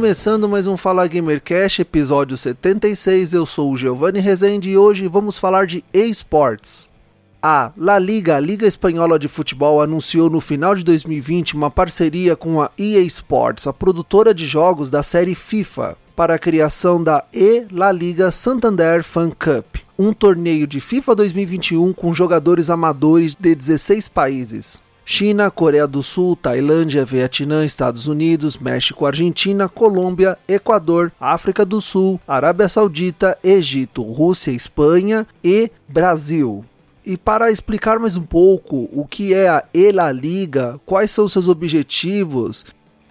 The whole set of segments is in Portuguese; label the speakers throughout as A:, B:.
A: Começando mais um Fala Gamercast, episódio 76, eu sou o Giovanni Rezende e hoje vamos falar de esports. A La Liga, a Liga Espanhola de Futebol, anunciou no final de 2020 uma parceria com a EA Sports, a produtora de jogos da série FIFA, para a criação da E La Liga Santander Fan Cup, um torneio de FIFA 2021 com jogadores amadores de 16 países. China, Coreia do Sul, Tailândia, Vietnã, Estados Unidos, México, Argentina, Colômbia, Equador, África do Sul, Arábia Saudita, Egito, Rússia, Espanha e Brasil. E para explicar mais um pouco o que é a ELA Liga, quais são seus objetivos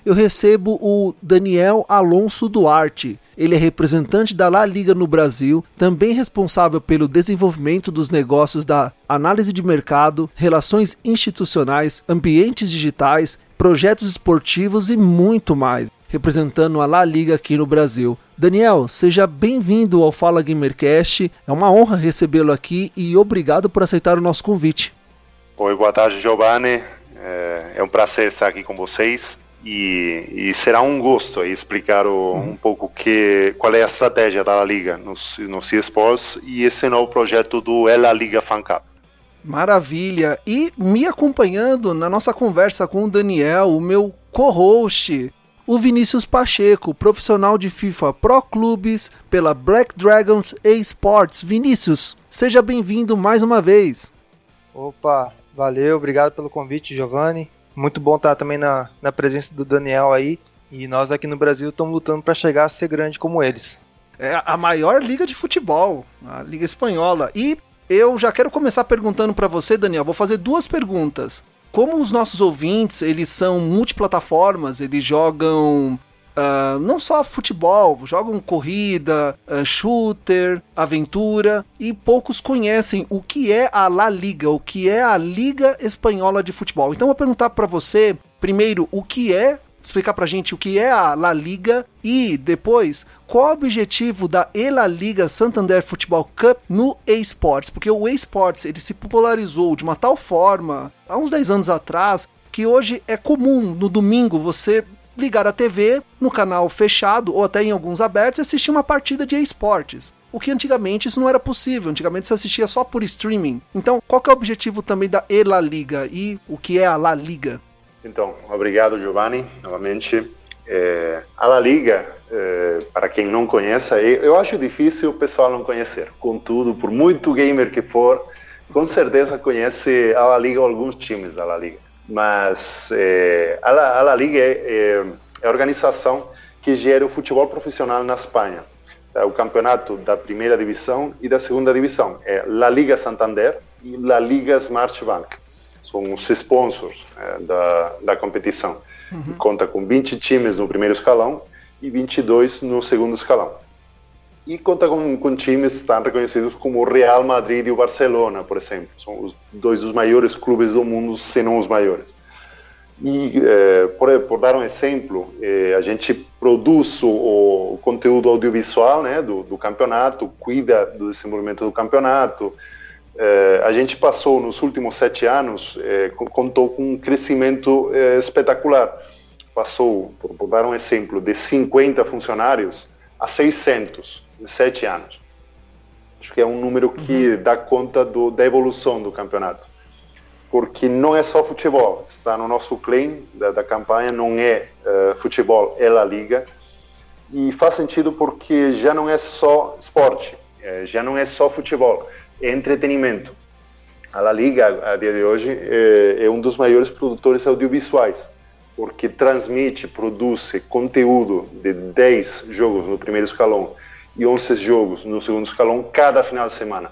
A: eu recebo o Daniel Alonso Duarte. Ele é representante da La Liga no Brasil, também responsável pelo desenvolvimento dos negócios da análise de mercado, relações institucionais, ambientes digitais, projetos esportivos e muito mais, representando a La Liga aqui no Brasil. Daniel, seja bem-vindo ao Fala Gamercast. É uma honra recebê-lo aqui e obrigado por aceitar o nosso convite.
B: Oi, boa tarde, Giovanni. É, é um prazer estar aqui com vocês. E, e, será um gosto explicar o, uhum. um pouco que, qual é a estratégia da La Liga nos, nos eSports e esse novo projeto do Ela Liga Fan Cup.
A: Maravilha! E me acompanhando na nossa conversa com o Daniel, o meu co-host, o Vinícius Pacheco, profissional de FIFA Pro Clubes pela Black Dragons eSports. Vinícius, seja bem-vindo mais uma vez.
C: Opa, valeu, obrigado pelo convite, Giovanni muito bom estar também na, na presença do Daniel aí. E nós aqui no Brasil estamos lutando para chegar a ser grande como eles.
A: É a maior liga de futebol, a Liga Espanhola. E eu já quero começar perguntando para você, Daniel. Vou fazer duas perguntas. Como os nossos ouvintes, eles são multiplataformas, eles jogam Uh, não só futebol, jogam corrida, uh, shooter, aventura e poucos conhecem o que é a La Liga, o que é a Liga Espanhola de Futebol. Então eu vou perguntar para você, primeiro, o que é explicar pra gente o que é a La Liga e depois qual o objetivo da ELA Liga Santander Futebol Cup no eSports, porque o eSports ele se popularizou de uma tal forma há uns 10 anos atrás que hoje é comum no domingo você ligar a TV no canal fechado ou até em alguns abertos e assistir uma partida de esportes. O que antigamente isso não era possível, antigamente você assistia só por streaming. Então, qual é o objetivo também da ELA Liga e o que é a La Liga?
B: Então, obrigado Giovanni, novamente. É, a La Liga, é, para quem não conhece, eu acho difícil o pessoal não conhecer. Contudo, por muito gamer que for, com certeza conhece a La Liga ou alguns times da La Liga mas é, a, La, a La Liga é, é, é, a organização que gera o futebol profissional na Espanha. É o campeonato da primeira divisão e da segunda divisão. É La Liga Santander e La Liga Smart Bank. São os sponsors é, da, da competição. Uhum. Conta com 20 times no primeiro escalão e 22 no segundo escalão e conta com, com times tão reconhecidos como o Real Madrid e o Barcelona, por exemplo. São os dois dos maiores clubes do mundo, se não os maiores. E, eh, por, por, dar um exemplo, eh, a gente produz o, o conteúdo audiovisual né, do, do, campeonato, cuida do desenvolvimento do campeonato. Eh, a gente passou, nos últimos sete anos, contou com um crescimento espetacular. Passou, por, por dar um exemplo, de 50 funcionários a 600 sete anos. Acho que é um número que uhum. dá conta do, da evolução do campeonato. Porque não é só futebol, está no nosso claim da, da campanha, não é uh, futebol, é La Liga. E faz sentido porque já não é só esporte, é, já não é só futebol, é entretenimento. A La Liga, a dia de hoje, é, é um dos maiores produtores audiovisuais, porque transmite, produz conteúdo de 10 jogos no primeiro escalão e 11 jogos no segundo escalão cada final de semana.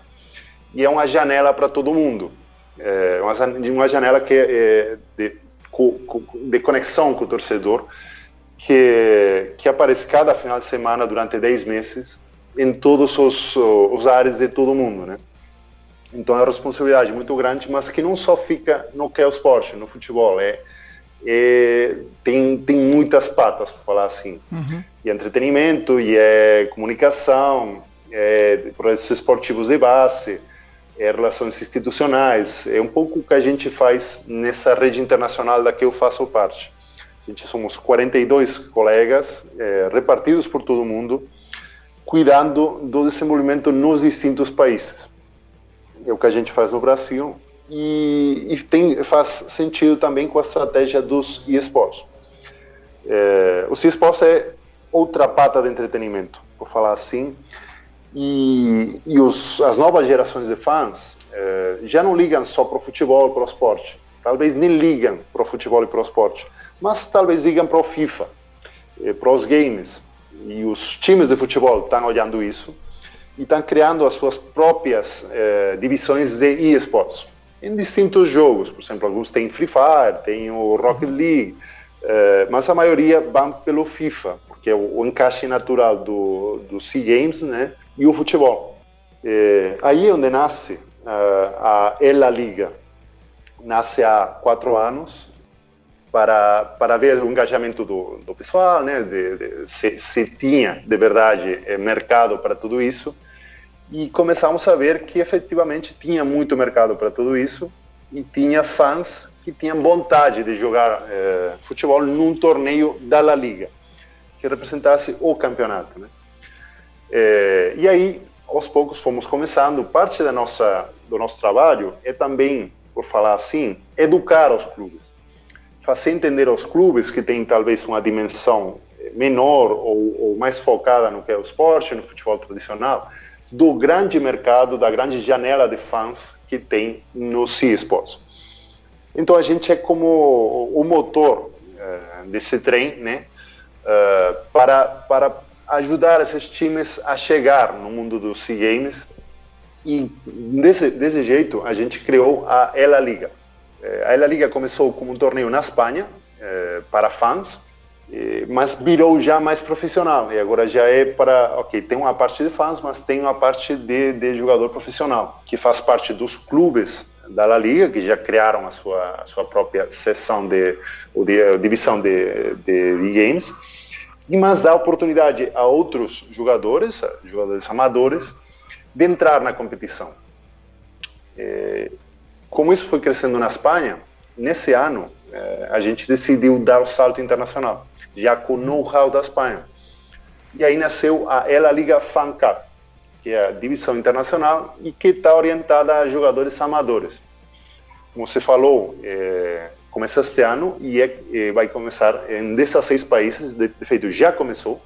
B: E é uma janela para todo mundo. É uma janela que é de, de conexão com o torcedor que, que aparece cada final de semana durante 10 meses em todos os, os áreas de todo mundo, né? Então é uma responsabilidade muito grande, mas que não só fica no que é o esporte, no futebol, é, é tem, tem muitas patas, para falar assim. Uhum. E entretenimento, e é comunicação, é projetos esportivos de base, é relações institucionais, é um pouco o que a gente faz nessa rede internacional da que eu faço parte. A gente somos 42 colegas é, repartidos por todo o mundo, cuidando do desenvolvimento nos distintos países. É o que a gente faz no Brasil e, e tem, faz sentido também com a estratégia dos esportes. É, os esportes é outra pata de entretenimento, por falar assim, e, e os, as novas gerações de fãs é, já não ligam só para o futebol para o esporte, talvez nem ligam para o futebol e para o esporte, mas talvez ligam para o FIFA, eh, para os games. E os times de futebol estão olhando isso e estão criando as suas próprias eh, divisões de esportes em distintos jogos. Por exemplo, alguns têm Free Fire, tem o Rocket League, eh, mas a maioria vão pelo FIFA, porque é o, encaixe natural do, do Sea Games né, e o futebol. Eh, aí é onde nasce uh, a Ela Liga. Nasce há quatro anos para, para ver o engajamento do, do pessoal, né, de, de, se, se tinha de verdade eh, mercado para tudo isso. E começamos a ver que efetivamente tinha muito mercado para tudo isso e tinha fãs que tinham vontade de jogar eh, futebol num torneio da La Liga, que representasse o campeonato. Né? Eh, e aí, aos poucos, fomos começando. Parte da nossa, do nosso trabalho é também, por falar assim, educar os clubes fazer entender aos clubes que têm talvez uma dimensão menor ou, ou, mais focada no que é o esporte, no futebol tradicional, do grande mercado, da grande janela de fãs que tem no Sea Sports. Então a gente é como o motor uh, desse trem, né, uh, para para ajudar esses times a chegar no mundo dos Sea Games. E desse, desse jeito a gente criou a Ela Liga. Eh, a La Liga começou como um torneio na Espanha eh, para fãs, mas virou já mais profissional. E agora já é para ok tem uma parte de fãs mas tem uma parte de, de jogador profissional que faz parte dos clubes da La Liga que já criaram a sua a sua própria seção de ou de divisão de, de, de games mas dá oportunidade a outros jogadores jogadores amadores de entrar na competição é, como isso foi crescendo na Espanha, nesse ano eh, a gente decidiu dar o salto internacional, já com know-how da Espanha. E aí nasceu a Ela Liga Fan Cup, que é a divisão internacional e que está orientada a jogadores amadores. Como você falou, é, começa este ano e, é, e, vai começar em 16 países, de, de feito já começou,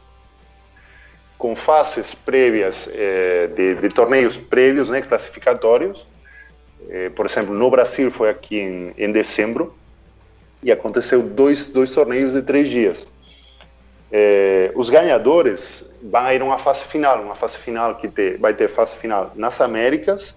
B: com fases prévias é, de, de, torneios prévios, né, classificatórios, eh, por exemplo, no Brasil foi aqui em, em dezembro e aconteceu dois, dois torneios de três dias. Eh, os ganhadores vão ir a uma fase final, uma fase final que te, vai ter fase final nas Américas,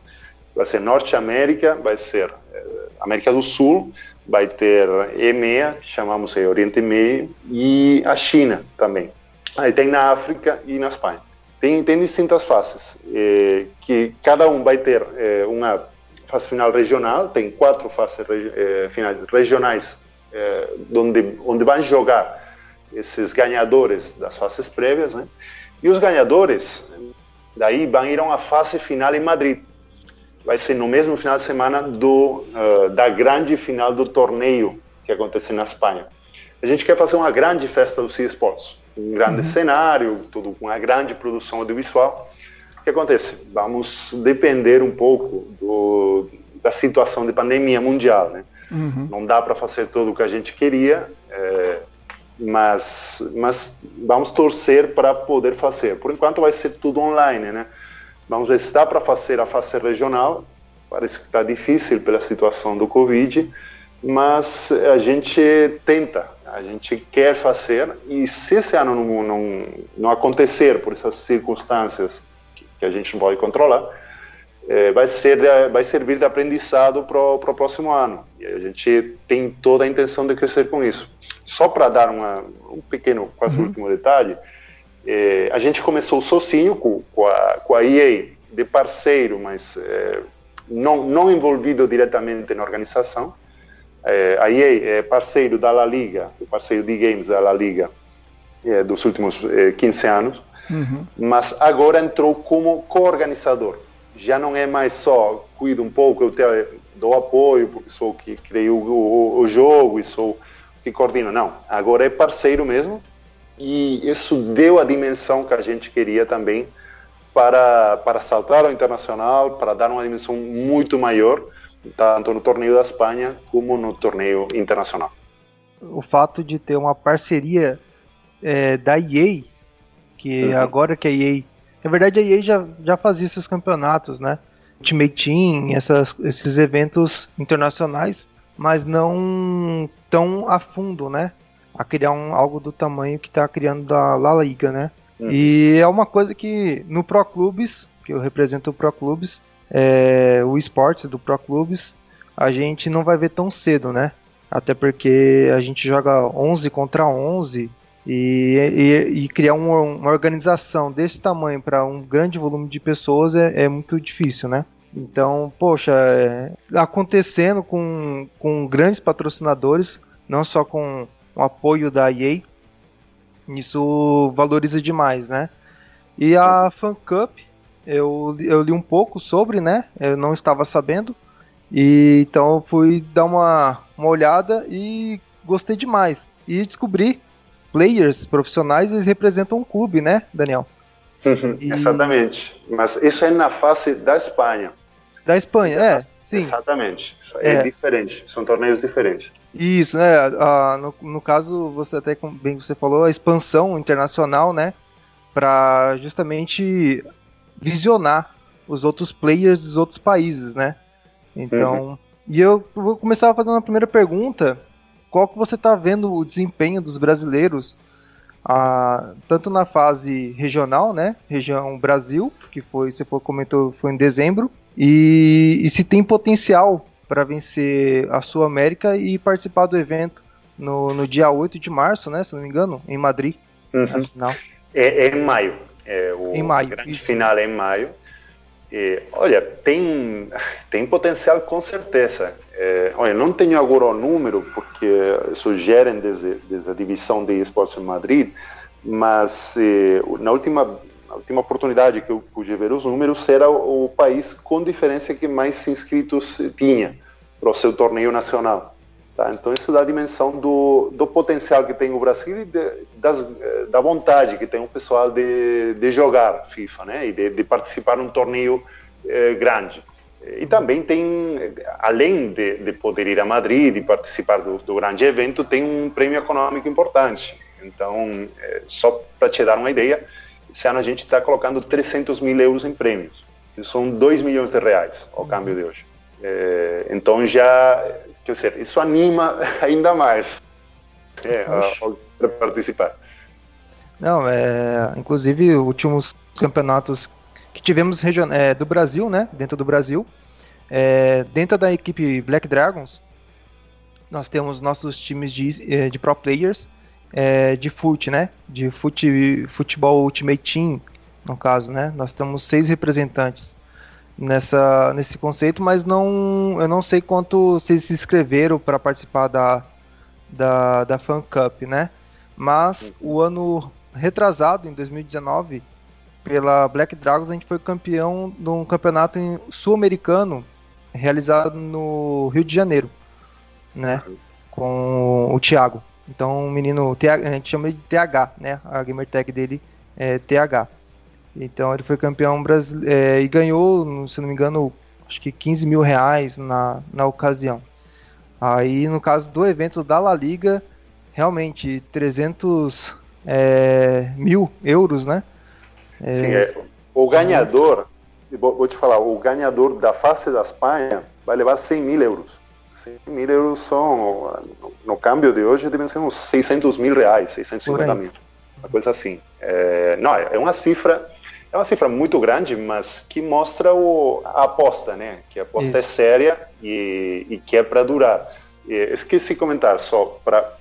B: vai ser Norte América, vai ser eh, América do Sul, vai ter EMEA, que chamamos de Oriente Meio, e a China também. Aí tem na África e na Espanha. Tem, tem distintas fases, eh, que cada um vai ter eh, uma fase final regional, tem quatro fases eh, finais regionais, eh, onde, onde vão jogar esses ganhadores das fases prévias, né? E os ganhadores, daí vão ir a uma fase final em Madrid. Vai ser no mesmo final de semana do, uh, da grande final do torneio que acontece na Espanha. A gente quer fazer uma grande festa dos esportes, um grande uhum. cenário, tudo com uma grande produção audiovisual que acontece? Vamos depender um pouco do, da situação de pandemia mundial, né? Uhum. Não dá para fazer tudo o que a gente queria, é, mas, mas vamos torcer para poder fazer. Por enquanto vai ser tudo online, né? Vamos ver se dá para fazer a fase regional. Parece que está difícil pela situação do Covid, mas a gente tenta, a gente quer fazer. E se esse ano não, não, não acontecer por essas circunstâncias que a gente não pode controlar, é, vai, ser, vai servir de aprendizado para o próximo ano. E a gente tem toda a intenção de crescer com isso. Só para dar uma, um pequeno, quase uhum. último detalhe, é, a gente começou sozinho com, com, a, com a EA, de parceiro, mas é, não, não envolvido diretamente na organização. É, a EA é parceiro da La Liga, parceiro de games da La Liga é, dos últimos 15 anos, uhum. mas agora entrou como co-organizador. Já não é mais só cuido um pouco, eu te, dou apoio, porque sou que criei o, o, o jogo e sou que coordeno. Não, agora é parceiro mesmo, e isso deu a dimensão que a gente queria também para, para saltar ao internacional, para dar uma dimensão muito maior, tanto no torneio da Espanha como no torneio internacional.
C: O fato de ter uma parceria é, da EA, que uhum. agora que a EA. Na verdade, a EA já, já fazia esses campeonatos, né? Ultimate Team, essas, esses eventos internacionais, mas não tão a fundo, né? A criar um, algo do tamanho que está criando da La Liga, né? Uhum. E é uma coisa que no Pro Clubes, que eu represento o Pro Clubes, é, o esportes do Pro Clubes, a gente não vai ver tão cedo, né? Até porque a gente joga 11 contra 11 e, e, e criar uma, uma, organização desse tamanho para um grande volume de pessoas é, é muito difícil, né? Então, poxa, é, acontecendo com, com grandes patrocinadores, não só com um apoio da EA. Isso valoriza demais, né? E a Fan Cup, eu, eu li um pouco sobre, né? Eu não estava sabendo. E então eu fui dar uma, uma olhada e gostei demais. E descobri players profissionais, eles representam um clube, né, Daniel?
B: E... Exatamente. Mas isso é na fase da Espanha.
C: Da Espanha, é, sim.
B: Exatamente. É, é diferente. São torneios diferentes.
C: Isso, né? No, no caso, você até bem você falou, a expansão internacional, né? Para justamente visionar os outros players dos outros países, né? Então, uhum. e eu vou começar fazendo a primeira pergunta. Qual que você está vendo o desempenho dos brasileiros, ah, tanto na fase regional, né? Região Brasil, que foi, você comentou, foi em dezembro, e, e se tem potencial para vencer a Sul América e participar do evento no, no dia 8 de março, né? Se não me engano, em Madrid.
B: Uhum. É, é, em maio. É, o
C: em maio.
B: grande isso. final é em maio. E, olha, tem, tem potencial com certeza. É, olha, não tenho agora o número, porque isso gerem desde, desde a divisão de esportes em Madrid, mas eh, na última última oportunidade que eu pude ver os números era o, país com diferença que mais inscritos tinha para o seu torneio nacional. Tá? Então isso dá a dimensão do, do potencial que tem o Brasil e de, das, da vontade que tem o pessoal de, de jogar FIFA, né? E de, de participar num torneio eh, grande. E também tem, além de, de, poder ir a Madrid e participar do, do, grande evento, tem um prêmio econômico importante. Então, é, só para te dar uma ideia, esse ano a gente está colocando 300 mil euros em prêmios. Isso são 2 milhões de reais ao câmbio de hoje. É, então já, quer dizer, isso anima ainda mais é, a, a participar.
C: Não, é, inclusive últimos campeonatos que tivemos é, do Brasil, né, dentro do Brasil, é, dentro da equipe Black Dragons, nós temos nossos times de, é, de pro players é, de fute, né? De fute, futebol Ultimate Team, no caso, né? Nós temos seis representantes nessa, nesse conceito, mas não, eu não sei quanto vocês se inscreveram para participar da, da, da Fan Cup, né? Mas o ano retrasado, em 2019, pela Black Dragons, a gente foi campeão de um campeonato sul-americano realizado no Rio de Janeiro, né? Com o Thiago. Então, o menino, a gente chama de TH, né? A gamer tag dele é TH. Então, ele foi campeão brasileiro é, e ganhou, se não me engano, acho que 15 mil reais na, na ocasião. Aí, no caso do evento da La Liga, realmente 300 é, mil euros, né?
B: É, Sim, é, o ganhador, vou te falar, o ganhador da face da Espanha vai levar 100 mil euros. 100 mil euros são, no câmbio de hoje, devem ser uns 600 mil reais, 650 mil, uma coisa assim. É, não, é uma cifra, é uma cifra muito grande, mas que mostra o, a aposta, né? Que a aposta é Isso. é séria e, e que é para durar. E esqueci de comentar só para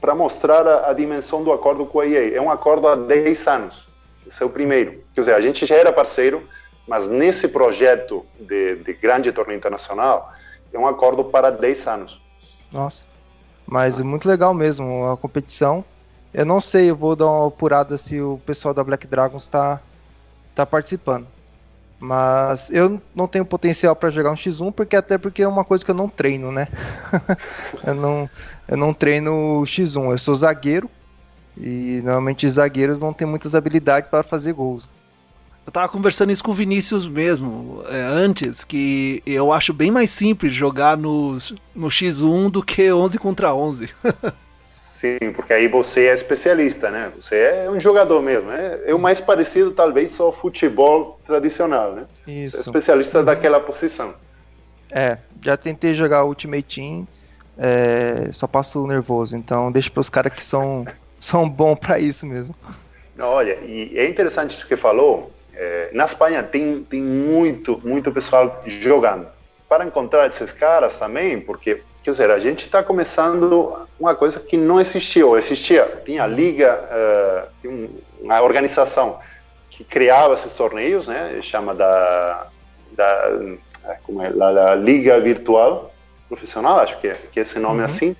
B: para mostrar a, a, dimensão do acordo com a EA. É um acordo há 10 anos. Esse é o primeiro. Quer dizer, a gente já era parceiro, mas nesse projeto de, de grande torneio internacional, é um acordo para 10 anos.
C: Nossa. Mas é muito legal mesmo a competição. Eu não sei, eu vou dar uma apurada se o pessoal da Black Dragons está tá participando. Mas eu não tenho potencial para jogar um X1, porque até porque é uma coisa que eu não treino, né? eu, não, eu não treino X1, eu sou zagueiro. E normalmente zagueiros não têm muitas habilidades para fazer gols.
A: Eu tava conversando isso com o Vinícius mesmo, é, antes, que eu acho bem mais simples jogar nos, no X1 do que 11 contra 11.
B: Sim, porque aí você é especialista, né? Você é um jogador mesmo. É, é o mais parecido, talvez, só ao futebol tradicional, né? Isso. Você é especialista uhum. daquela posição.
C: É, já tentei jogar Ultimate Team, é, só passo nervoso. Então, deixa para os caras que são, são bons para isso mesmo.
B: Olha, e é interessante isso que falou, é, na Espanha tem, tem muito, muito pessoal jogando. Para encontrar esses caras também, porque, quer dizer, a gente está começando uma coisa que não existia, ou existia, tinha a liga, uh, tinha uma organização que criava esses torneios, né, chama da, da como é, a Liga Virtual Profissional, acho que é, que é esse nome uhum. assim,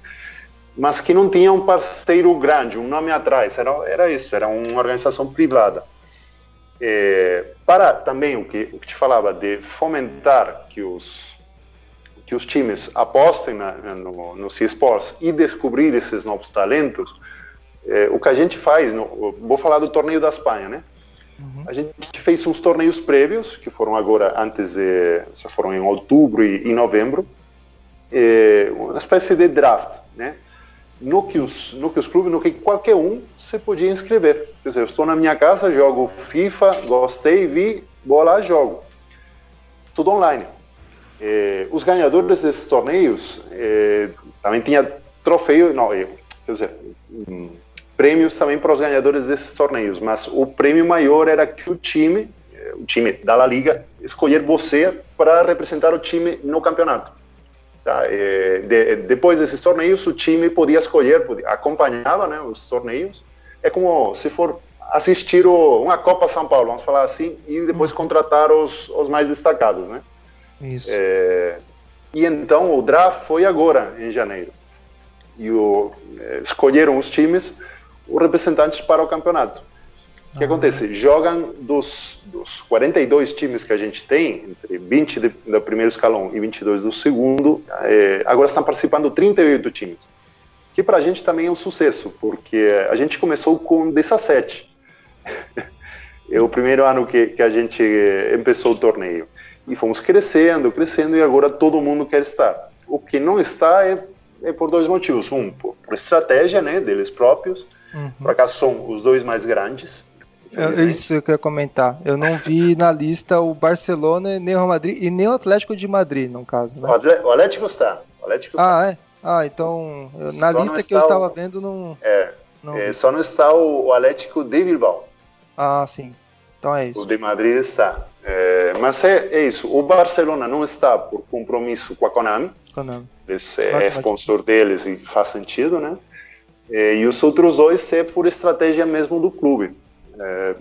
B: mas que não tinha um parceiro grande, um nome atrás, era, era isso, era uma organização privada é, para também o que, o que te falava de fomentar que os que os times apostem na, no, no eSports e descobrir esses novos talentos, é, o que a gente faz, no, vou falar do torneio da Espanha, né? Uhum. A gente fez uns torneios prévios, que foram agora antes, de, foram em outubro e, e novembro, é, uma espécie de draft, né? No que os, no que os clubes, no que qualquer um se podia inscrever. Quer dizer, eu estou na minha casa, jogo FIFA, gostei, vi, vou lá, jogo. Tudo online. Eh, os ganhadores desses torneios eh, também tinha troféu, não, eh, quer dizer, um, prêmios também para os ganhadores desses torneios, mas o prêmio maior era que o time, o time da La Liga, escolher você para representar o time no campeonato. Tá? E, de, depois desses torneios, o time podia escolher, podia, acompanhava né, os torneios. É como se for assistir o, uma Copa São Paulo, vamos falar assim, e depois uhum. contratar os, os mais destacados, né?
C: Isso.
B: É, e então o draft foi agora, em janeiro. E o, escolheram os times, os representantes para o campeonato. O que acontece? Jogam dos, dos 42 times que a gente tem, entre 20 de, do primeiro escalão e 22 do segundo, é, agora estão participando 38 times. Que para a gente também é um sucesso, porque a gente começou com 17. é o primeiro ano que, que a gente começou o torneio. E fomos crescendo, crescendo, e agora todo mundo quer estar. O que não está é, é por dois motivos. Um, por, por estratégia né, deles próprios. Uhum. Por acaso são os dois mais grandes,
C: é isso que eu ia comentar. Eu não vi na lista o Barcelona, nem o Real Madrid e nem o Atlético de Madrid, no caso. Né?
B: O Atlético está. O Atlético
C: ah, é? Ah, então, na só lista que eu estava o... vendo, não.
B: É, não é só não está o, o, Atlético de Bilbao.
C: Ah, sim. Então é isso.
B: O de Madrid está. É, mas é, é, isso. O Barcelona não está por compromisso com a Konami.
C: Konami.
B: Esse é sponsor deles e faz sentido, né? É, e os outros dois é por estratégia mesmo do clube. É,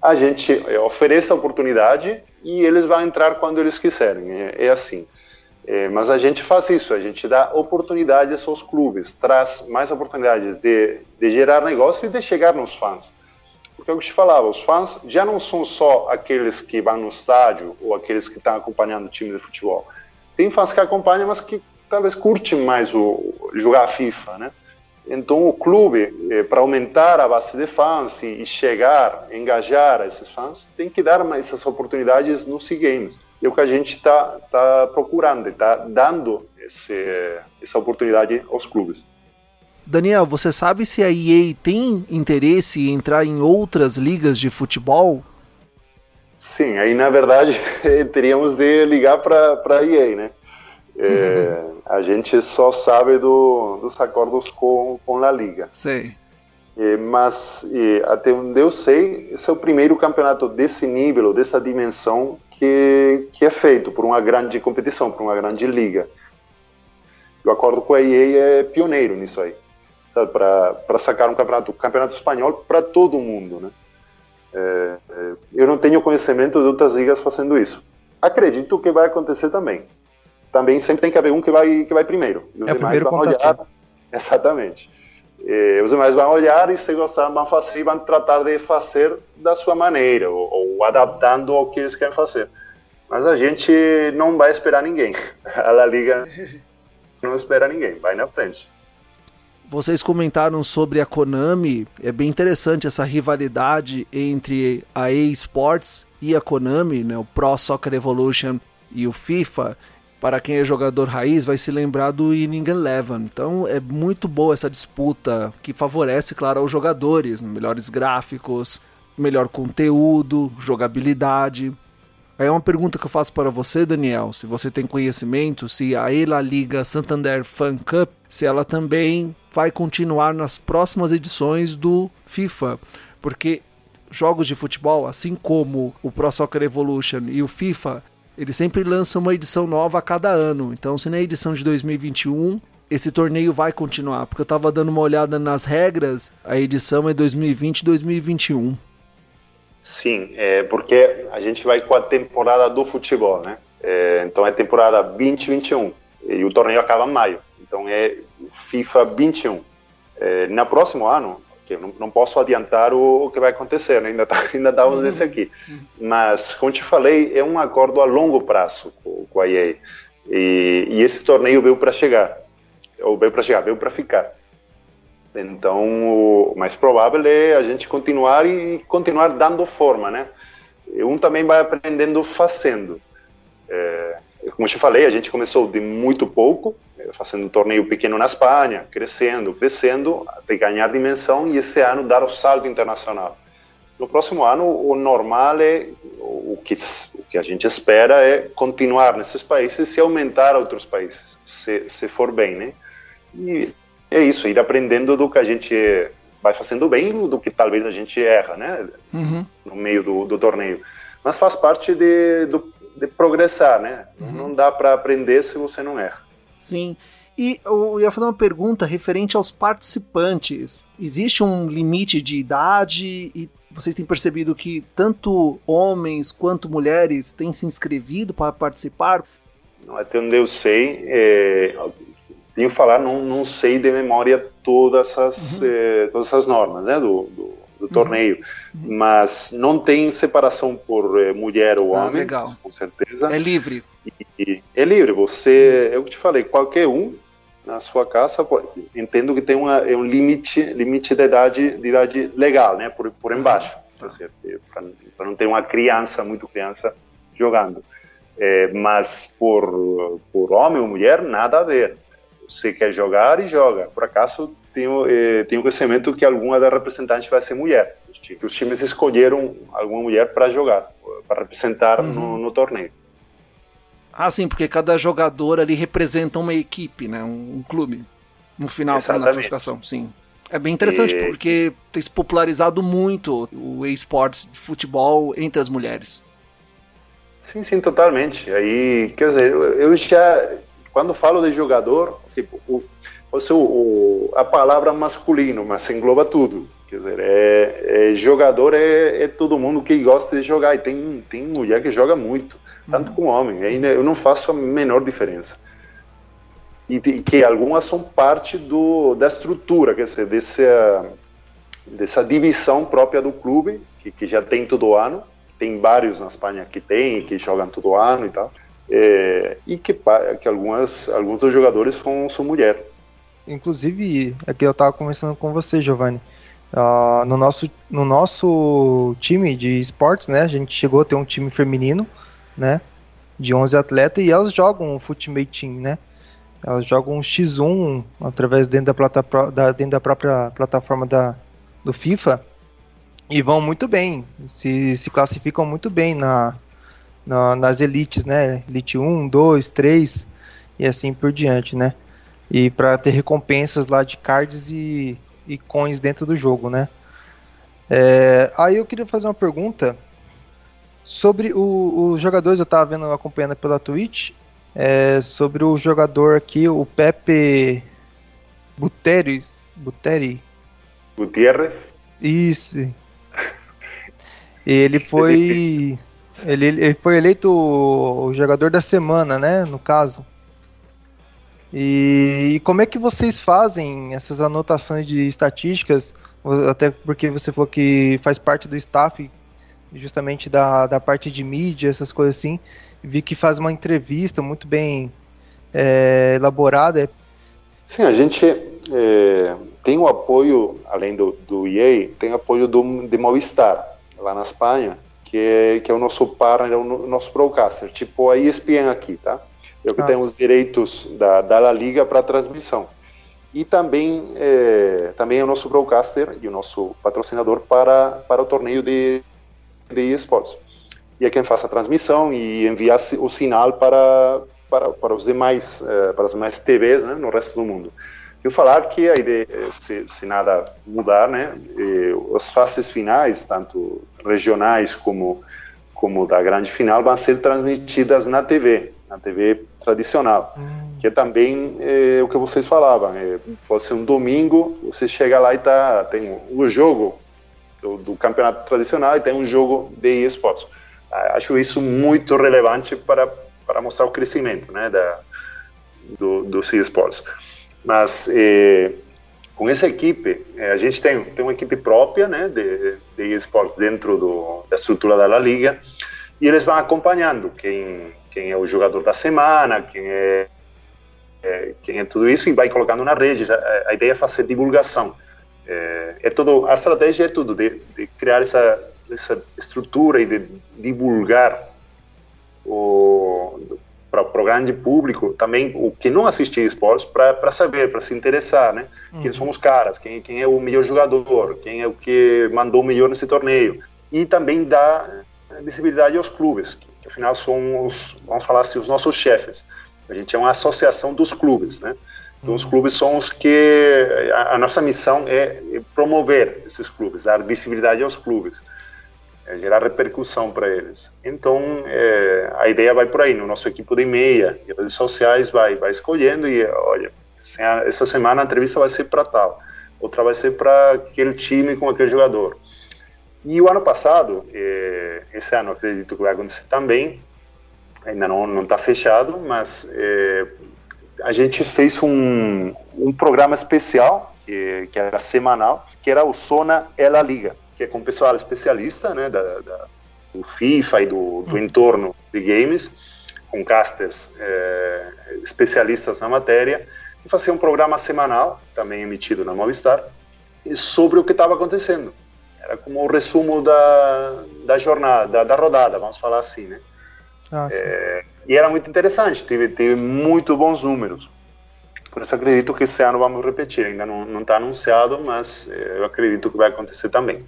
B: a gente oferece a oportunidade e eles vão entrar quando eles quiserem. É, é assim. É, mas a gente faz isso, a gente dá oportunidades aos clubes, traz mais oportunidades de, de gerar negócio e de chegar nos fãs. Porque é eu te falava, os fãs já não são só aqueles que vão no estádio ou aqueles que estão acompanhando o time de futebol. Tem fãs que acompanham, mas que talvez curtem mais o jogar FIFA, né? Então, o clube, eh, para aumentar a base de fãs e chegar, engajar esses fãs, tem que dar mais essas oportunidades nos games. É o que a gente está tá procurando, está dando esse, essa oportunidade aos clubes.
A: Daniel, você sabe se a EA tem interesse em entrar em outras ligas de futebol?
B: Sim, aí na verdade teríamos de ligar para a EA, né? É, a gente só sabe do, dos acordos com, com a Liga.
A: Sei.
B: É, mas é, até onde eu sei, esse é o primeiro campeonato desse nível, dessa dimensão, que, que é feito por uma grande competição, por uma grande liga. O acordo com a EA é pioneiro nisso aí. para sacar um campeonato, campeonato espanhol para todo mundo, né? É, é, eu não tenho conhecimento de outras ligas fazendo isso. Acredito que vai acontecer também. Também sempre tem que haver um que vai que vai primeiro.
C: E os é demais vão olhar.
B: Exatamente. E os demais vão olhar e se gostar vão fazer, vão tratar de fazer da sua maneira ou, ou adaptando ao que eles querem fazer. Mas a gente não vai esperar ninguém. A La Liga não espera ninguém, vai na frente.
A: Vocês comentaram sobre a Konami, é bem interessante essa rivalidade entre a EA Sports e a Konami, né, o Pro Soccer Evolution e o FIFA. Para quem é jogador raiz, vai se lembrar do Inning Eleven. Então é muito boa essa disputa que favorece, claro, aos jogadores, melhores gráficos, melhor conteúdo, jogabilidade. Aí é uma pergunta que eu faço para você, Daniel, se você tem conhecimento, se a ELA Liga Santander Fan Cup, se ela também vai continuar nas próximas edições do FIFA, porque jogos de futebol, assim como o Pro Soccer Evolution e o FIFA, eles sempre lançam uma edição nova a cada ano. Então, se na edição de 2021 esse torneio vai continuar, porque eu estava dando uma olhada nas regras, a edição é 2020 2021.
B: Sim, é porque a gente vai com a temporada do futebol, né? É, então é temporada 2021 e o torneio acaba em maio. Então é FIFA 21. É, no próximo ano, eu não, não posso adiantar o, o, que vai acontecer, né? ainda tá, ainda estamos nesse aqui. Mas, como te falei, é um acordo a longo prazo com, com a EA. E, e esse torneio veio para chegar, ou veio para chegar, veio para ficar. Então, o mais provável é a gente continuar e continuar dando forma, né? Um também vai aprendendo fazendo. É, como eu te falei, a gente começou de muito pouco, é, fazendo um torneio pequeno na Espanha, crescendo, crescendo, até ganhar dimensão e esse ano dar o salto internacional. No próximo ano, o normal é, o que, o que a gente espera é continuar nesses países e aumentar outros países, se, se for bem, né? E é isso, ir aprendendo do que a gente vai fazendo bem do que talvez a gente erra, né? Uhum. No meio do, do, torneio. Mas faz parte de, do, de progressar, né? Uhum. Não dá para aprender se você não erra.
A: Sim. E eu ia fazer uma pergunta referente aos participantes. Existe um limite de idade e vocês têm percebido que tanto homens quanto mulheres têm se inscrevido para participar?
B: Até onde eu sei, é, tenho que falar, não, não sei de memória todas essas, uhum. eh, todas essas normas né, do, do, do uhum. torneio, uhum. mas não tem separação por eh, mulher ou ah, homem, legal. com certeza.
A: É livre.
B: E, é livre, você, eu te falei, qualquer um na sua casa, pode, entendo que tem uma, é um limite, limite de idade, de idade legal, né, por, por embaixo, tá. para não ter uma criança, muito criança, jogando. É, mas por, por homem ou mulher, nada a ver você quer jogar e joga. Por acaso, tenho, eh, tenho conhecimento que alguma da representante vai ser mulher. Os times, os times escolheram alguma mulher para jogar, para representar uhum. no, no, torneio.
A: Ah, sim, porque cada jogador ali representa uma equipe, né? um, um clube, no final da classificação, sim. É bem interessante, e... porque tem se popularizado muito o esportes de futebol entre as mulheres.
B: Sim, sim, totalmente. Aí, quer dizer, eu já quando falo de jogador, tipo, o, o, o, a palavra masculino, mas engloba tudo. Quer dizer, é, é jogador é, é, todo mundo que gosta de jogar. E tem, tem mulher que joga muito, tanto como homem. Ainda eu não faço a menor diferença. E, que algumas são parte do, da estrutura, quer dizer, dessa, dessa divisão própria do clube, que, que já tem todo ano. Tem vários na Espanha que tem, que jogam todo ano e tal é, e que, que algumas, alguns dos jogadores são, são mulheres.
C: Inclusive, aqui eu estava conversando com você, Giovanni. Uh, no, nosso, no nosso time de esportes, né, a gente chegou a ter um time feminino, né, de 11 atletas, e elas jogam o Ultimate Team, né, elas jogam um X1 através dentro da, plata, da, dentro da própria plataforma da, do FIFA, e vão muito bem, se, se classificam muito bem na, na, nas elites, né? Elite 1, 2, 3 e assim por diante, né? E para ter recompensas lá de cards e, e coins dentro do jogo, né? É, aí eu queria fazer uma pergunta sobre os jogadores. Eu estava vendo, acompanhando pela Twitch, é, sobre o jogador aqui, o Pepe Buteres, Buteri.
B: Gutierrez.
C: Isso. Ele foi. Ele, ele foi eleito o jogador da semana, né? No caso. E, e, como é que vocês fazem essas anotações de estatísticas? Até porque você falou que faz parte do staff, justamente da, da parte de mídia, essas coisas assim. Vi que faz uma entrevista muito bem é, elaborada.
B: Sim, a gente é, tem o apoio, além do, do EA, tem apoio do, de Movistar, lá na Espanha, que é, que é o nosso partner, o nosso broadcaster, tipo a ESPN aqui, tá? É o que tem os direitos da, da La Liga para transmissão. E também, é, também é o nosso broadcaster e o nosso patrocinador para, para o torneio de, de esportes. E é quem faz a transmissão e envia o sinal para, para, para os demais, é, para as demais TVs né, no resto do mundo. Eu falar que a ideia, se, se nada mudar, né, as fases finais, tanto regionais como como da grande final, vão ser transmitidas na TV, na TV tradicional, hum. que é também é, o que vocês falavam. É, pode ser um domingo, você chega lá e tá tem o jogo do, do campeonato tradicional e tem um jogo de esportes. Acho isso muito relevante para para mostrar o crescimento, né, da do, dos esportes. Mas é, com essa equipe, a gente tem, tem uma equipe própria né, de, de esportes dentro do, da estrutura da La Liga e eles vão acompanhando quem, quem é o jogador da semana, quem é, é quem é tudo isso e vai colocando na rede. A, a ideia é fazer divulgação. É, é todo, a estratégia é tudo, de, de criar essa, essa estrutura e de divulgar o, para o grande público, também o que não assiste esportes, para saber, para se interessar, né? Uhum. Quem são os caras, quem, quem é o melhor jogador, quem é o que mandou melhor nesse torneio. E também dá visibilidade aos clubes, que, que afinal são os, vamos falar assim, os nossos chefes. A gente é uma associação dos clubes, né? Então, os uhum. clubes são os que. A, a nossa missão é promover esses clubes, dar visibilidade aos clubes é gerar repercussão para eles. Então, é, a ideia vai por aí, no nosso equipe de meia, e redes sociais vai, vai escolhendo e, olha, essa semana a entrevista vai ser para tal, outra vai ser para aquele time com aquele jogador. E o ano passado, é, esse ano acredito que vai acontecer também, ainda não está fechado, mas é, a gente fez um, um programa especial, que, que era semanal, que era o Sona Ela Liga que é com pessoal especialista, né, da, da do FIFA e do, do, hum. entorno de games, com casters é, especialistas na matéria, que fazia um programa semanal, também emitido na Movistar, sobre o que estava acontecendo. Era como o resumo da, da jornada, da, da rodada, vamos falar assim, né? Ah, é, e era muito interessante, teve, teve muito bons números. Por isso acredito que esse ano vamos repetir. Ainda não está anunciado, mas é, eu acredito que vai acontecer também.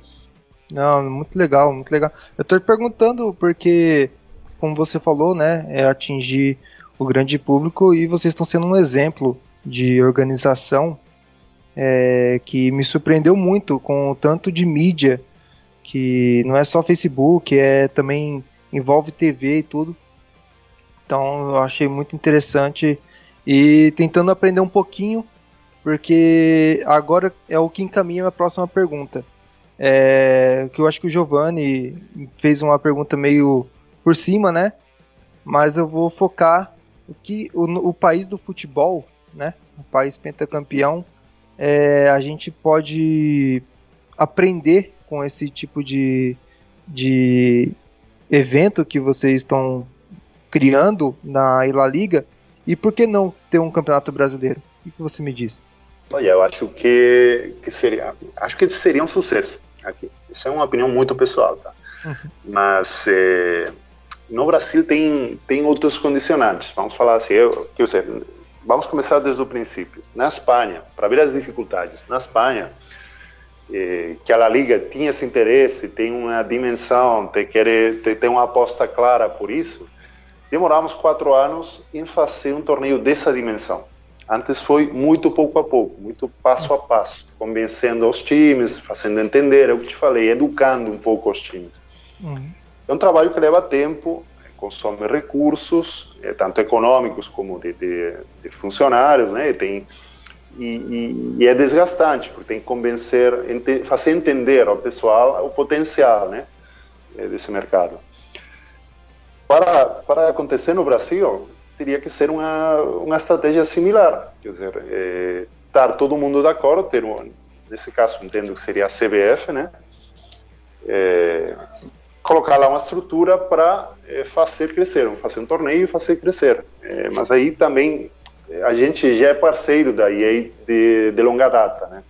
C: Não, muito legal, muito legal. Eu tô perguntando porque, como você falou, né, é atingir o grande público e vocês estão sendo um exemplo de organização é, que me surpreendeu muito com o tanto de mídia que não é só Facebook, é também envolve TV e tudo. Então eu achei muito interessante e tentando aprender um pouquinho, porque agora é o que encaminha a próxima pergunta. É, que eu acho que o Giovanni fez uma pergunta meio por cima, né? Mas eu vou focar o que o, o país do futebol, né? O país pentacampeão, é, a gente pode aprender com esse tipo de, de evento que vocês estão criando na La Liga e por que não ter um campeonato brasileiro? O que você me diz?
B: Olha, eu acho que, que seria, acho que seria um sucesso aqui. Isso é uma opinião muito pessoal, tá? Uhum. Mas é, no Brasil tem tem outros condicionantes. Vamos falar assim, eu, quer dizer, vamos começar desde o princípio. Na Espanha, para ver as dificuldades, na Espanha, é, que a Liga tinha esse interesse, tem uma dimensão, tem, quer, tem, tem uma aposta clara por isso, demoramos quatro anos em fazer um torneio dessa dimensão. Antes foi muito pouco a pouco, muito passo a passo, convencendo os times, fazendo entender, é o que te falei, educando um pouco os times. Uhum. É um trabalho que leva tempo, consome recursos, é, tanto econômicos como de, de, de funcionários, né? E tem e, e, é desgastante, porque tem que convencer, ente, fazer entender ao pessoal o potencial né, desse mercado. Para, para acontecer no Brasil, teria que ser uma, uma estratégia similar, quer dizer, é, estar todo mundo de acordo, ter um, nesse caso entendo que seria a CBF, né, é, colocar lá uma estrutura para é, fazer crescer, fazer um torneio e fazer crescer. É, mas aí também a gente já é parceiro da EA de, de longa data, né?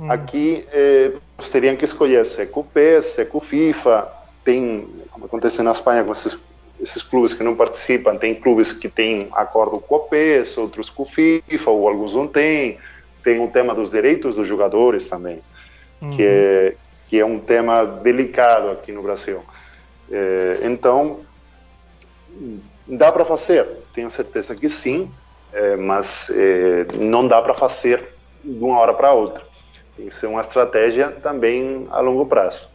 B: Hum. Aqui é, teriam que escolher se é com o PES, se é com o FIFA, tem, como acontece na Espanha com esses, esses clubes que não participam, tem clubes que têm acordo com o PES, outros com o FIFA, ou alguns não têm, tem o tema dos direitos dos jogadores também, uhum. que, é, que é um tema delicado aqui no Brasil. É, então, dá para fazer, tenho certeza que sim, é, mas é, não dá para fazer de uma hora para outra. Tem que ser uma estratégia também a longo prazo.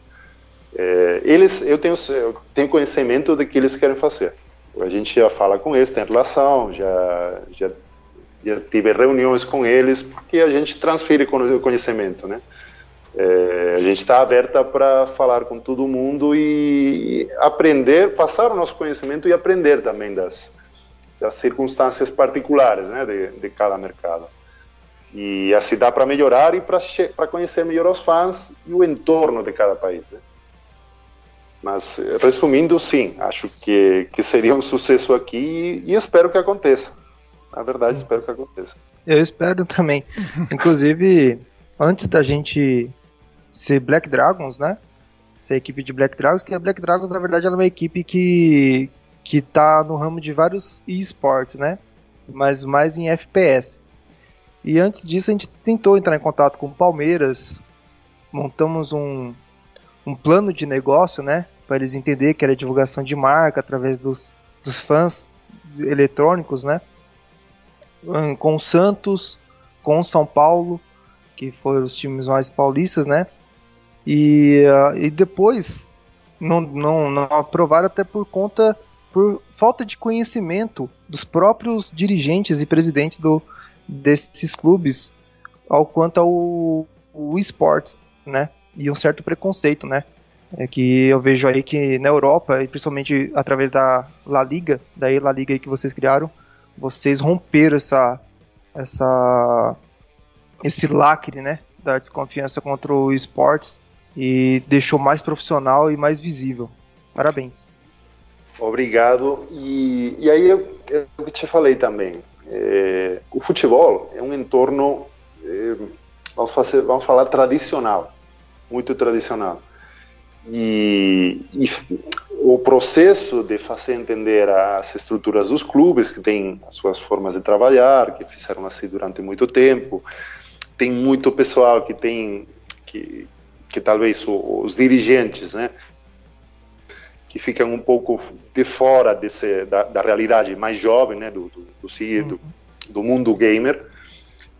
B: Eles, eu tenho, eu tenho conhecimento do que eles querem fazer. A gente já fala com eles, tem relação, já, já, já tive reuniões com eles, porque a gente transfere conhecimento, né? É, a gente está aberta para falar com todo mundo e aprender, passar o nosso conhecimento e aprender também das, das circunstâncias particulares né, de, de cada mercado. E assim dá para melhorar e para conhecer melhor os fãs e o entorno de cada país. Né? Mas, resumindo, sim, acho que, que seria um sucesso aqui e, e espero que aconteça. Na verdade, espero que aconteça.
C: Eu espero também. Inclusive, antes da gente ser Black Dragons, né? Ser a equipe de Black Dragons, que a Black Dragons, na verdade, ela é uma equipe que, que tá no ramo de vários esportes, né? Mas mais em FPS. E antes disso a gente tentou entrar em contato com o Palmeiras, montamos um, um plano de negócio, né? Para eles entenderem que era divulgação de marca através dos, dos fãs eletrônicos, né? Com o Santos, com o São Paulo, que foram os times mais paulistas, né? E, uh, e depois não, não, não aprovaram até por conta por falta de conhecimento dos próprios dirigentes e presidentes do, desses clubes ao quanto ao o esportes, né? E um certo preconceito, né? É que eu vejo aí que na Europa, e principalmente através da La Liga, daí La Liga aí que vocês criaram, vocês romperam essa essa esse lacre, né, da desconfiança contra o esportes e deixou mais profissional e mais visível. Parabéns.
B: Obrigado. E, e aí eu, eu te falei também, é, o futebol é um entorno, é, vamos, fazer, vamos falar tradicional, muito tradicional. E, e, o processo de fazer entender as estruturas dos clubes, que têm as suas formas de trabalhar, que fizeram assim durante muito tempo, tem muito pessoal que tem, que, que talvez os dirigentes, né, que ficam um pouco de fora desse, da, da realidade mais jovem, né, do, do, do, do, do mundo gamer,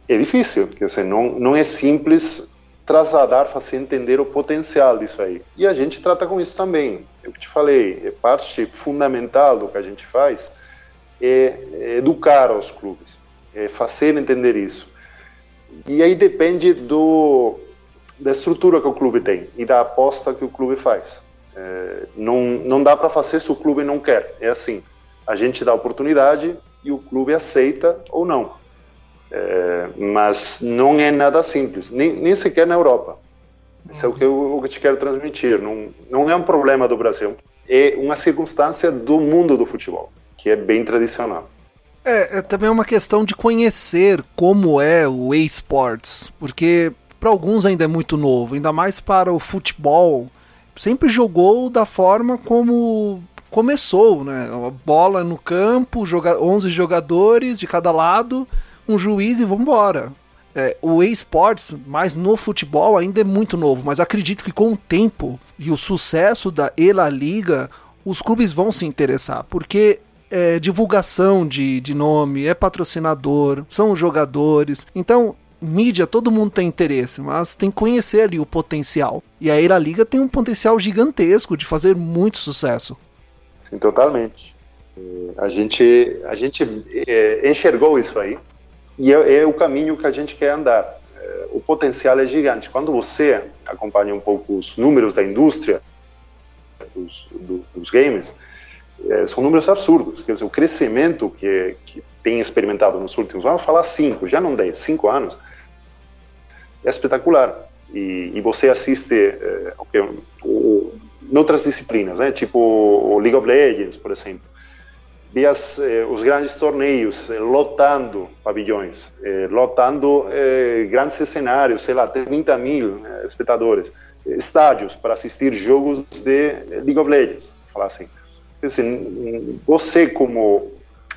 B: é difícil, porque assim, não, não é simples trasladar, fazer entender o potencial disso aí. E a gente trata com isso também. Eu te falei, é parte fundamental do que a gente faz é educar os clubes, é fazer entender isso. E aí depende do da estrutura que o clube tem e da aposta que o clube faz. É, não, não dá para fazer se o clube não quer. É assim, a gente dá oportunidade e o clube aceita ou não. É, mas não é nada simples, nem, nem sequer na Europa. Isso é o que eu, eu te quero transmitir. Não, não é um problema do Brasil, é uma circunstância do mundo do futebol, que é bem tradicional.
A: É, é também uma questão de conhecer como é o esports, porque para alguns ainda é muito novo, ainda mais para o futebol sempre jogou da forma como começou, né? Bola no campo, joga 11 jogadores de cada lado, um juiz e vambora. É, o eSports, mais no futebol, ainda é muito novo, mas acredito que com o tempo e o sucesso da ELA Liga, os clubes vão se interessar, porque é divulgação de, de nome, é patrocinador, são jogadores. Então, mídia, todo mundo tem interesse, mas tem que conhecer ali o potencial. E a Eira Liga tem um potencial gigantesco de fazer muito sucesso.
B: Sim, totalmente. A gente, a gente é, enxergou isso aí e é, é, o caminho que a gente quer andar. É, o potencial é gigante. Quando você acompanha um pouco os números da indústria dos, do, dos games, é, são números absurdos. Quer dizer, o crescimento que, que tem experimentado nos últimos anos, falar cinco, já não dez, cinco anos, é espetacular. E, e você assiste é, o, em outras disciplinas, né? tipo o League of Legends, por exemplo vi as, eh, os grandes torneios eh, lotando pavilhões, eh, lotando eh, grandes cenários, sei lá, 30 mil eh, espectadores, estádios para assistir jogos de League of Legends, falar assim. assim. Você como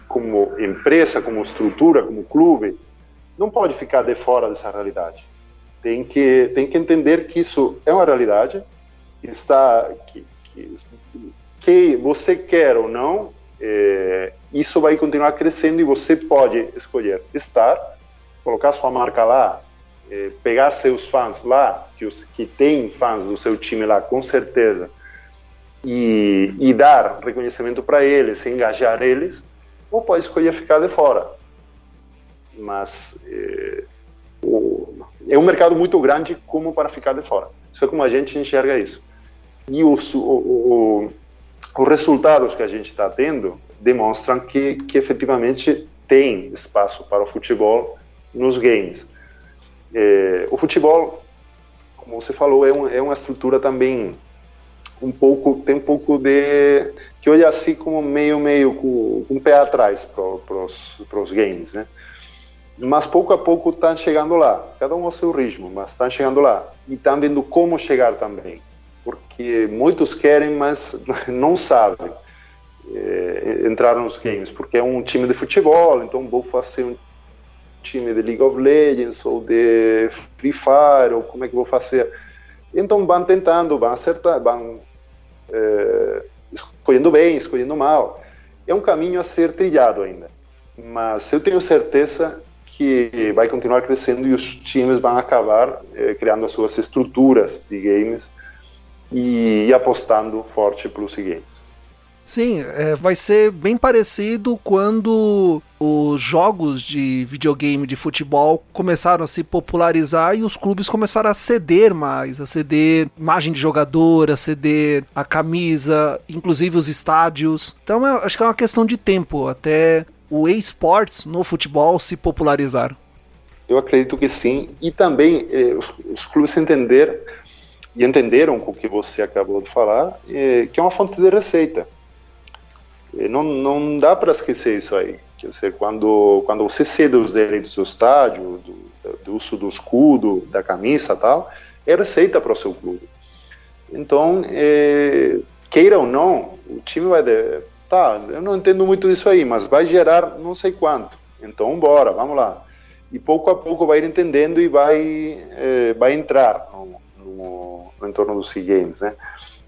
B: como empresa, como estrutura, como clube, não pode ficar de fora dessa realidade. Tem que tem que entender que isso é uma realidade, está que, que, que você quer ou não é, isso vai continuar crescendo e você pode escolher estar, colocar sua marca lá, é, pegar seus fãs lá, que, os, que tem fãs do seu time lá, com certeza, e, e dar reconhecimento para eles, engajar eles, ou pode escolher ficar de fora. Mas é, é um mercado muito grande como para ficar de fora. Isso é como a gente enxerga isso. E o, o, os resultados que a gente está tendo demonstram que, que efetivamente tem espaço para o futebol nos games. É, o futebol, como você falou, é, um, é uma estrutura também um pouco tem um pouco de que olha assim como meio meio com um pé atrás para os games, né? Mas pouco a pouco estão chegando lá, cada um ao seu ritmo, mas estão chegando lá. E estão vendo como chegar também. Porque muitos querem, mas não sabem é, entrar nos games, porque é um time de futebol, então vou fazer um time de League of Legends ou de Free Fire, ou como é que vou fazer? Então vão tentando, vão acertar, vão é, escolhendo bem, escolhendo mal. É um caminho a ser trilhado ainda, mas eu tenho certeza que vai continuar crescendo e os times vão acabar é, criando as suas estruturas de games e, e apostando forte para o seguinte.
A: Sim, é, vai ser bem parecido quando os jogos de videogame de futebol começaram a se popularizar e os clubes começaram a ceder mais, a ceder imagem de jogador, a ceder a camisa, inclusive os estádios. Então é, acho que é uma questão de tempo até o esports no futebol se popularizar.
B: Eu acredito que sim, e também eh, os, clubes entender e entenderam com o que você acabou de falar, que é uma fonte de receita. Não, não dá para esquecer isso aí. Quer dizer, quando, quando você cede os direitos do estádio, do, do uso do escudo, da camisa tal, é receita para o seu clube. Então, é, queira ou não, o time vai. De, tá, eu não entendo muito disso aí, mas vai gerar não sei quanto. Então, bora, vamos lá. E pouco a pouco vai ir entendendo e vai, é, vai entrar no, no no entorno dos SEA Games, né?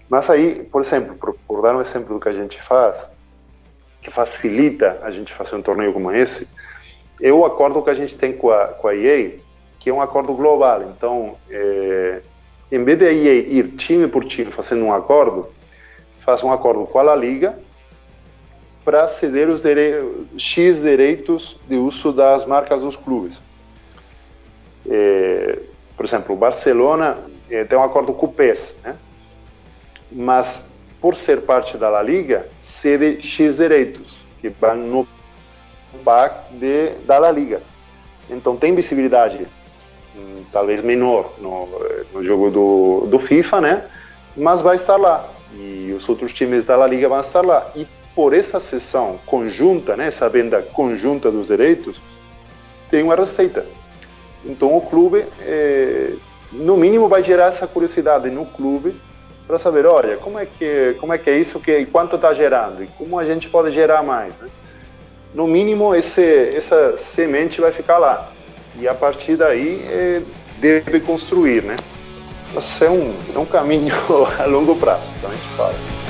B: Mas aí, por exemplo, por, por, dar um exemplo do que a gente faz, que facilita a gente fazer um torneio como esse, é o acordo que a gente tem com a, com a EA, que é um acordo global. Então, é, em vez de a EA ir time por time fazendo um acordo, faz um acordo com a Liga para ceder os X direitos de uso das marcas dos clubes. É, por exemplo, o Barcelona é, tem um acordo com o PES, né? mas por ser parte da La Liga, cede X direitos, que vão no PAC de, da La Liga. Então tem visibilidade, hum, talvez menor no, no jogo do, do FIFA, né? mas vai estar lá. E os outros times da La Liga vão estar lá. E por essa sessão conjunta, né, essa venda conjunta dos direitos, tem uma receita. Então o clube é, no mínimo vai gerar essa curiosidade no clube para saber, olha, como é que como é que é isso que e quanto está gerando e como a gente pode gerar mais, né? No mínimo esse essa semente vai ficar lá e a partir daí é, deve construir, né? Mas é um é um caminho a longo prazo, então a gente fala.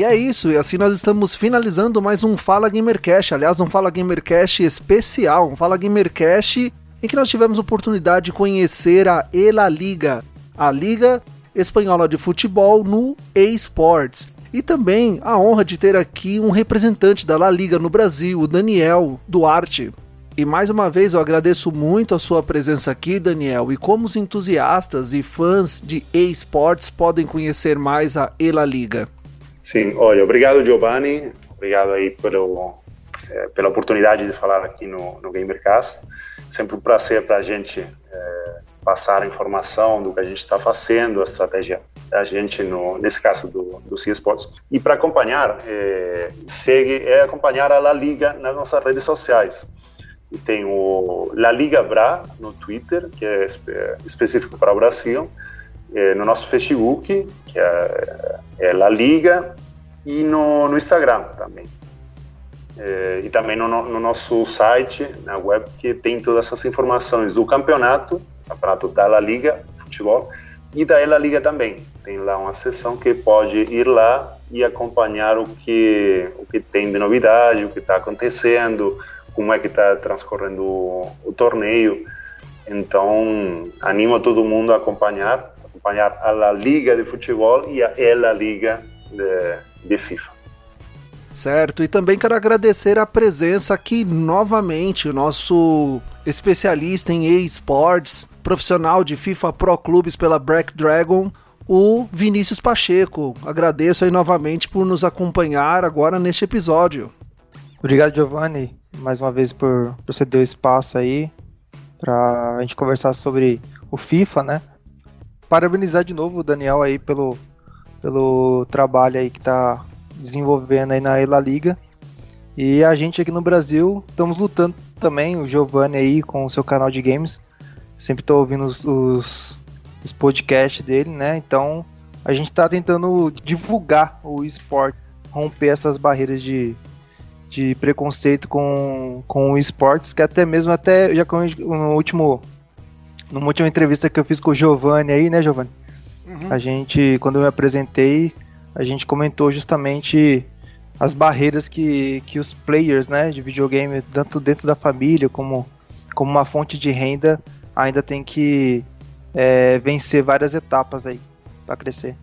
A: E é isso, e assim nós estamos finalizando mais um Fala Gamercast, aliás, um Fala Gamercast especial, um Fala Gamercast em que nós tivemos oportunidade de conhecer a ELA Liga, a Liga Espanhola de Futebol no eSports. E também a honra de ter aqui um representante da La Liga no Brasil, o Daniel Duarte. E mais uma vez eu agradeço muito a sua presença aqui, Daniel, e como os entusiastas e fãs de eSports podem conhecer mais a ELA Liga.
B: Sim, olha, obrigado Giovanni, obrigado aí pelo, é, pela oportunidade de falar aqui no, no Gamercast. Sempre um prazer para a gente é, passar a informação do que a gente está fazendo, a estratégia da gente, no, nesse caso do, do eSports. E para acompanhar, é, segue, é acompanhar a La Liga nas nossas redes sociais. E tem o La Liga Bra no Twitter, que é específico para o Brasil, é, no nosso Facebook, que é, é La Liga, e no, no Instagram também. É, e também no, no, nosso site, na web, que tem todas essas informações do campeonato, campeonato da La Liga, futebol, e da La Liga também. Tem lá uma seção que pode ir lá e acompanhar o que, o que tem de novidade, o que está acontecendo, como é que está transcorrendo o, o torneio. Então, animo todo mundo a acompanhar, acompanhar a La Liga de Futebol e a La Liga de, de FIFA.
A: Certo, e também quero agradecer a presença aqui novamente, o nosso especialista em eSports, profissional de FIFA Pro Clubes pela Black Dragon, o Vinícius Pacheco. Agradeço aí novamente por nos acompanhar agora neste episódio.
C: Obrigado, Giovanni, mais uma vez por, por você ter o espaço aí para a gente conversar sobre o FIFA, né? Parabenizar de novo o Daniel aí pelo, pelo trabalho aí que tá desenvolvendo aí na La Liga. E a gente aqui no Brasil estamos lutando também, o Giovanni aí com o seu canal de games. Sempre estou ouvindo os, os, os, podcasts dele, né? Então a gente está tentando divulgar o esporte, romper essas barreiras de, de preconceito com, com o esportes, que até mesmo até já no último numa última entrevista que eu fiz com o Giovanni aí, né, Giovanni? Uhum. A gente, quando eu me apresentei, a gente comentou justamente as barreiras que, que os players né, de videogame, tanto dentro da família como, como uma fonte de renda, ainda tem que é, vencer várias etapas aí para crescer.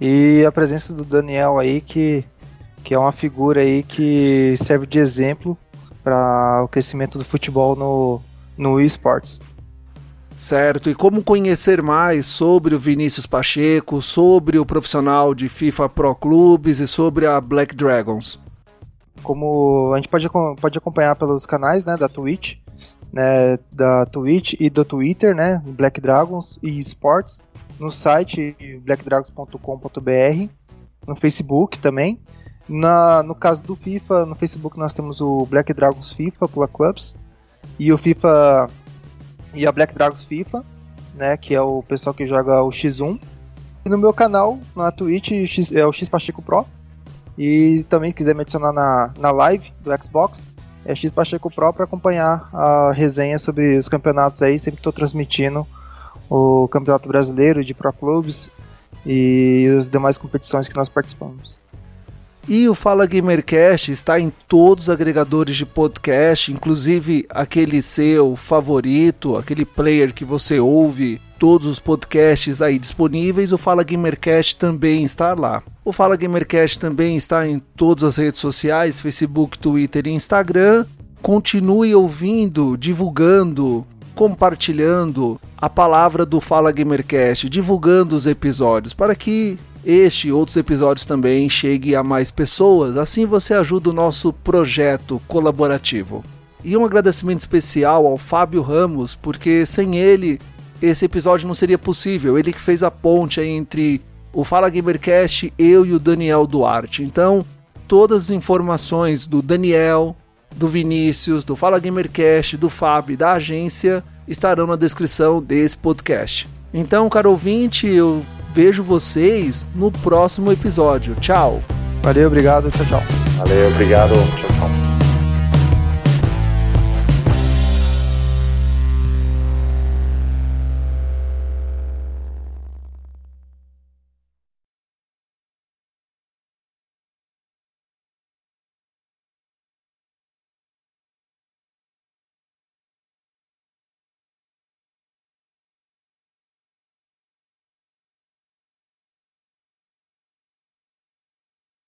C: E a presença do Daniel aí, que, que é uma figura aí que serve de exemplo para o crescimento do futebol no, no esportes.
A: Certo, e como conhecer mais sobre o Vinícius Pacheco, sobre o profissional de FIFA Pro Clubes e sobre a Black Dragons?
C: Como a gente pode, pode acompanhar pelos canais né, da Twitch, né, da Twitch e do Twitter, né, Black Dragons e Sports, no site blackdragons.com.br, no Facebook também. Na, no caso do FIFA, no Facebook nós temos o Black Dragons FIFA pela Clubs e o FIFA e a Black Dragons FIFA, né, que é o pessoal que joga o X1. E no meu canal, na Twitch, é o X Pacheco Pro. E também quiser me adicionar na, na live do Xbox, é X Pacheco Pro para acompanhar a resenha sobre os campeonatos aí. Sempre estou transmitindo o Campeonato Brasileiro de Pro Clubes e as demais competições que nós participamos.
A: E o Fala Gamercast está em todos os agregadores de podcast, inclusive aquele seu favorito, aquele player que você ouve todos os podcasts aí disponíveis. O Fala Gamercast também está lá. O Fala Gamercast também está em todas as redes sociais, Facebook, Twitter e Instagram. Continue ouvindo, divulgando, compartilhando a palavra do Fala Gamercast, divulgando os episódios para que este e outros episódios também chegue a mais pessoas, assim você ajuda o nosso projeto colaborativo. E um agradecimento especial ao Fábio Ramos, porque sem ele esse episódio não seria possível. Ele que fez a ponte entre o Fala Gamercast, eu e o Daniel Duarte. Então, todas as informações do Daniel, do Vinícius, do Fala Gamercast, do Fábio da agência estarão na descrição desse podcast. Então, caro ouvinte, eu vejo vocês no próximo episódio. Tchau.
C: Valeu, obrigado, tchau, tchau.
B: Valeu, obrigado, tchau, tchau.